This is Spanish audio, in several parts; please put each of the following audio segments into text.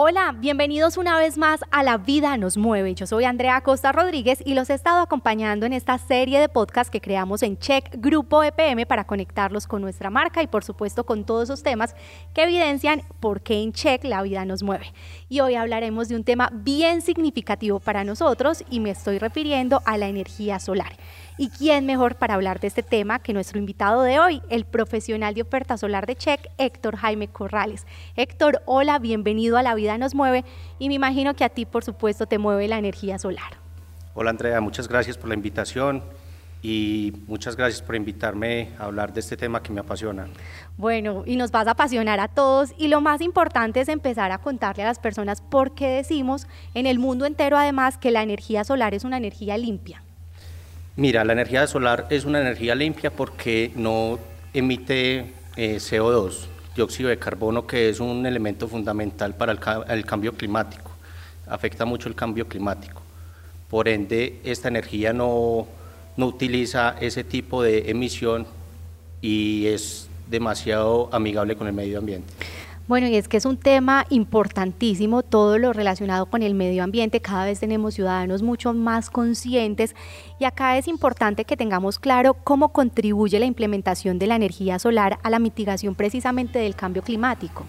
Hola, bienvenidos una vez más a La Vida nos mueve. Yo soy Andrea Costa Rodríguez y los he estado acompañando en esta serie de podcast que creamos en Check Grupo EPM para conectarlos con nuestra marca y por supuesto con todos esos temas que evidencian por qué en Check la vida nos mueve. Y hoy hablaremos de un tema bien significativo para nosotros y me estoy refiriendo a la energía solar. ¿Y quién mejor para hablar de este tema que nuestro invitado de hoy, el profesional de oferta solar de Check, Héctor Jaime Corrales? Héctor, hola, bienvenido a La Vida Nos Mueve y me imagino que a ti, por supuesto, te mueve la energía solar. Hola Andrea, muchas gracias por la invitación y muchas gracias por invitarme a hablar de este tema que me apasiona. Bueno, y nos vas a apasionar a todos y lo más importante es empezar a contarle a las personas por qué decimos en el mundo entero además que la energía solar es una energía limpia. Mira, la energía solar es una energía limpia porque no emite eh, CO2, dióxido de carbono, que es un elemento fundamental para el, cambio climático. Afecta mucho el cambio climático. Por ende, esta energía no, no utiliza ese tipo de emisión y es demasiado amigable con el medio ambiente. Bueno, y es que es un tema importantísimo, todo lo relacionado con el medio ambiente, cada vez tenemos ciudadanos mucho más conscientes y acá es importante que tengamos claro cómo contribuye la implementación de la energía solar a la mitigación precisamente del cambio climático.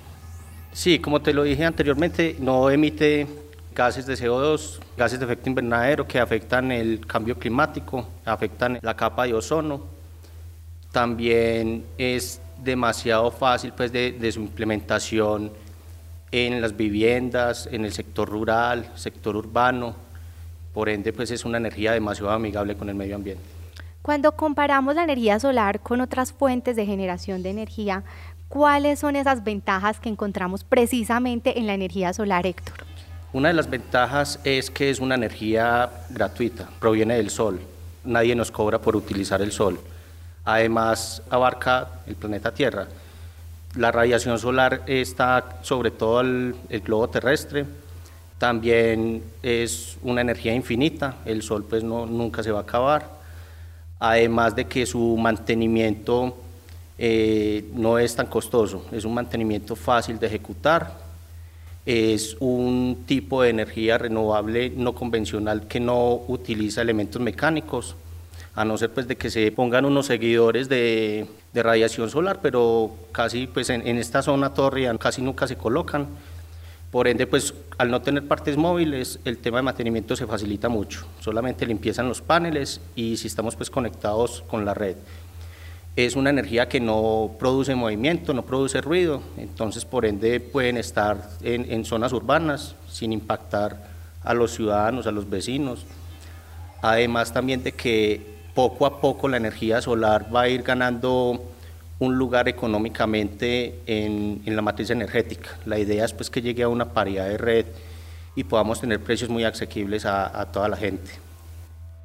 Sí, como te lo dije anteriormente, no emite gases de CO2, gases de efecto invernadero que afectan el cambio climático, afectan la capa de ozono. También es demasiado fácil pues de, su implementación en las viviendas, en el sector rural, sector urbano, por ende pues es una energía demasiado amigable con el medio ambiente. Cuando comparamos la energía solar con otras fuentes de generación de energía, ¿cuáles son esas ventajas que encontramos precisamente en la energía solar, Héctor? Una de las ventajas es que es una energía gratuita, proviene del sol, nadie nos cobra por utilizar el sol. Además, abarca el planeta Tierra. La radiación solar está sobre todo el, globo terrestre. También es una energía infinita. El sol pues no, nunca se va a acabar. Además de que su mantenimiento eh, no es tan costoso. Es un mantenimiento fácil de ejecutar. Es un tipo de energía renovable no convencional que no utiliza elementos mecánicos a no ser pues de que se pongan unos seguidores de, radiación solar, pero casi pues en, esta zona torre casi nunca se colocan. Por ende, pues al no tener partes móviles, el tema de mantenimiento se facilita mucho. Solamente limpiezan los paneles y si estamos pues conectados con la red. Es una energía que no produce movimiento, no produce ruido, entonces por ende pueden estar en, en zonas urbanas sin impactar a los ciudadanos, a los vecinos. Además también de que poco a poco la energía solar va a ir ganando un lugar económicamente en, la matriz energética. La idea es pues, que llegue a una paridad de red y podamos tener precios muy asequibles a, toda la gente.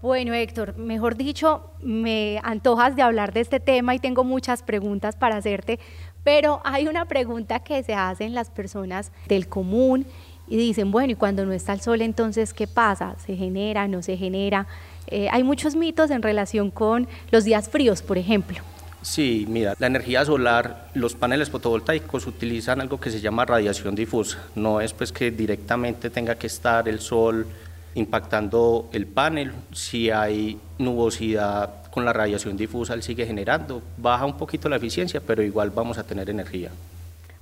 Bueno, Héctor, mejor dicho, me antojas de hablar de este tema y tengo muchas preguntas para hacerte, pero hay una pregunta que se hacen las personas del común y dicen, bueno, y cuando no está el sol, entonces, ¿qué pasa? ¿Se genera? ¿No se genera? Eh, hay muchos mitos en relación con los días fríos, por ejemplo. Sí, mira, la energía solar, los paneles fotovoltaicos utilizan algo que se llama radiación difusa. No es pues que directamente tenga que estar el sol impactando el panel. Si hay nubosidad con la radiación difusa, él sigue generando. Baja un poquito la eficiencia, pero igual vamos a tener energía.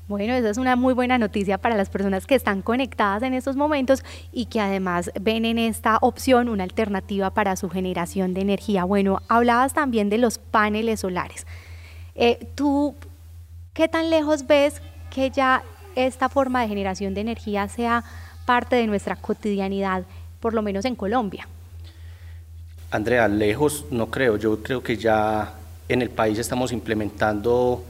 Bueno, esa es una muy buena noticia para las personas que están conectadas en estos momentos y que además ven en esta opción una alternativa para su generación de energía. Bueno, hablabas también de los paneles solares. Eh, ¿Tú qué tan lejos ves que ya esta forma de generación de energía sea parte de nuestra cotidianidad, por lo menos en Colombia? Andrea, lejos no creo. Yo creo que ya en el país estamos implementando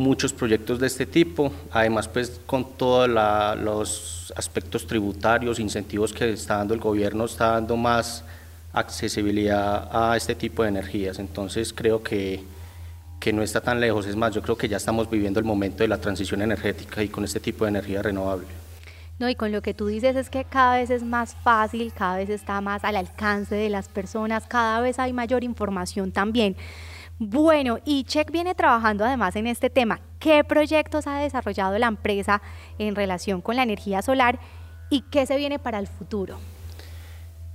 muchos proyectos de este tipo, además pues con todos los aspectos tributarios, incentivos que está dando el gobierno, está dando más accesibilidad a este tipo de energías, entonces creo que, que no está tan lejos, es más, yo creo que ya estamos viviendo el momento de la transición energética y con este tipo de energía renovable. No, y con lo que tú dices es que cada vez es más fácil, cada vez está más al alcance de las personas, cada vez hay mayor información también. Bueno, y Check viene trabajando además en este tema. ¿Qué proyectos ha desarrollado la empresa en relación con la energía solar y qué se viene para el futuro?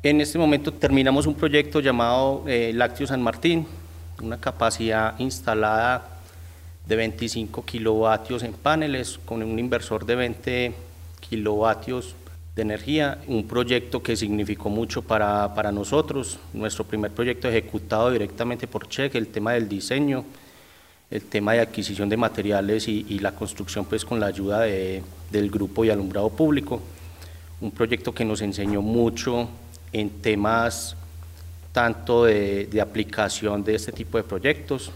En este momento terminamos un proyecto llamado eh, San Martín, una capacidad instalada de 25 kilovatios en paneles con un inversor de 20 kilovatios de energía, un proyecto que significó mucho para, para nosotros, nuestro primer proyecto ejecutado directamente por Cheque, el tema del diseño, el tema de adquisición de materiales y, y la construcción pues con la ayuda de, del grupo y alumbrado público, un proyecto que nos enseñó mucho en temas tanto de, de aplicación de este tipo de proyectos,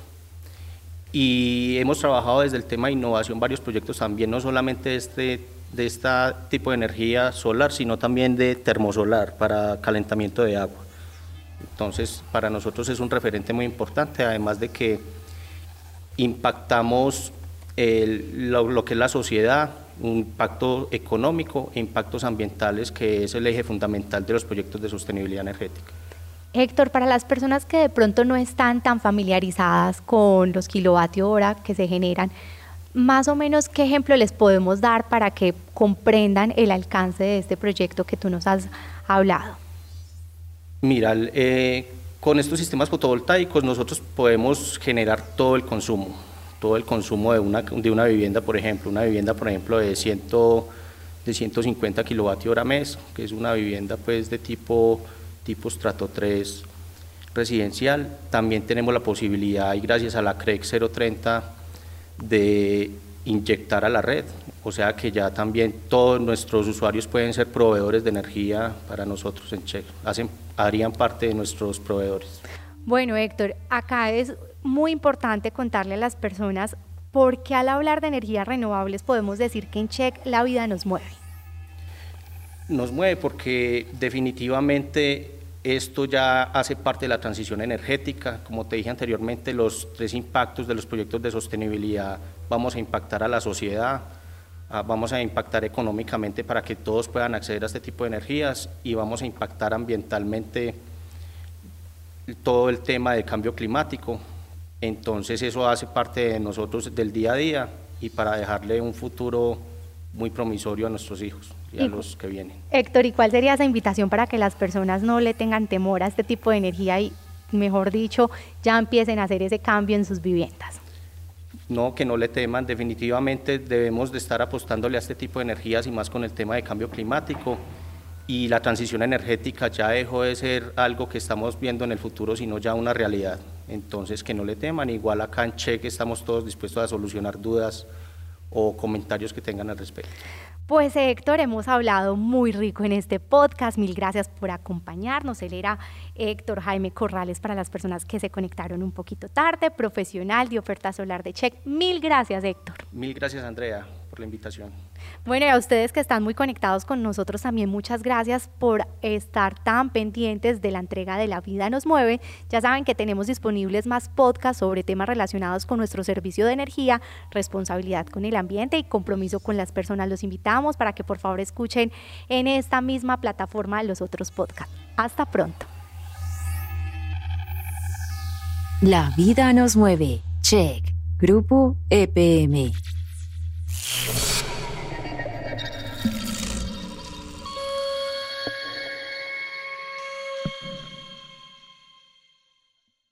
y hemos trabajado desde el tema de innovación varios proyectos también, no solamente este de este tipo de energía solar, sino también de termosolar para calentamiento de agua. Entonces, para nosotros es un referente muy importante, además de que impactamos lo, que es la sociedad, un impacto económico e impactos ambientales, que es el eje fundamental de los proyectos de sostenibilidad energética. Héctor, para las personas que de pronto no están tan familiarizadas con los kilovatios hora que se generan, más o menos qué ejemplo les podemos dar para que comprendan el alcance de este proyecto que tú nos has hablado. Mira, eh, con estos sistemas fotovoltaicos nosotros podemos generar todo el consumo, todo el consumo de una, de una vivienda, por ejemplo, una vivienda, por ejemplo, de, ciento, de 150 kilovatios hora mes, que es una vivienda pues de tipo, tipo estrato 3 residencial. También tenemos la posibilidad, y gracias a la CREC 030, de inyectar a la red, o sea que ya también todos nuestros usuarios pueden ser proveedores de energía para nosotros en Check, hacen, harían parte de nuestros proveedores. Bueno, Héctor, acá es muy importante contarle a las personas por qué al hablar de energías renovables podemos decir que en Check la vida nos mueve. Nos mueve porque definitivamente esto ya hace parte de la transición energética. Como te dije anteriormente, los tres impactos de los proyectos de sostenibilidad vamos a impactar a la sociedad, vamos a impactar económicamente para que todos puedan acceder a este tipo de energías y vamos a impactar ambientalmente todo el tema de cambio climático. Entonces eso hace parte de nosotros del día a día y para dejarle un futuro muy promisorio a nuestros hijos y a los que vienen. Héctor, ¿y cuál sería esa invitación para que las personas no le tengan temor a este tipo de energía y, mejor dicho, ya empiecen a hacer ese cambio en sus viviendas? No, que no le teman, definitivamente debemos de estar apostándole a este tipo de energías y más con el tema de cambio climático y la transición energética ya dejó de ser algo que estamos viendo en el futuro, sino ya una realidad. Entonces, que no le teman, igual acá en Cheque estamos todos dispuestos a solucionar dudas o comentarios que tengan al respecto. Pues Héctor, hemos hablado muy rico en este podcast. Mil gracias por acompañarnos. Él era Héctor Jaime Corrales para las personas que se conectaron un poquito tarde, profesional de oferta solar de Check. Mil gracias, Héctor. Mil gracias, Andrea, por la invitación. Bueno, y a ustedes que están muy conectados con nosotros también muchas gracias por estar tan pendientes de la entrega de La Vida nos mueve. Ya saben que tenemos disponibles más podcasts sobre temas relacionados con nuestro servicio de energía, responsabilidad con el ambiente y compromiso con las personas. Los invitamos para que por favor escuchen en esta misma plataforma los otros podcasts. Hasta pronto. La vida nos mueve. Check. Grupo EPM.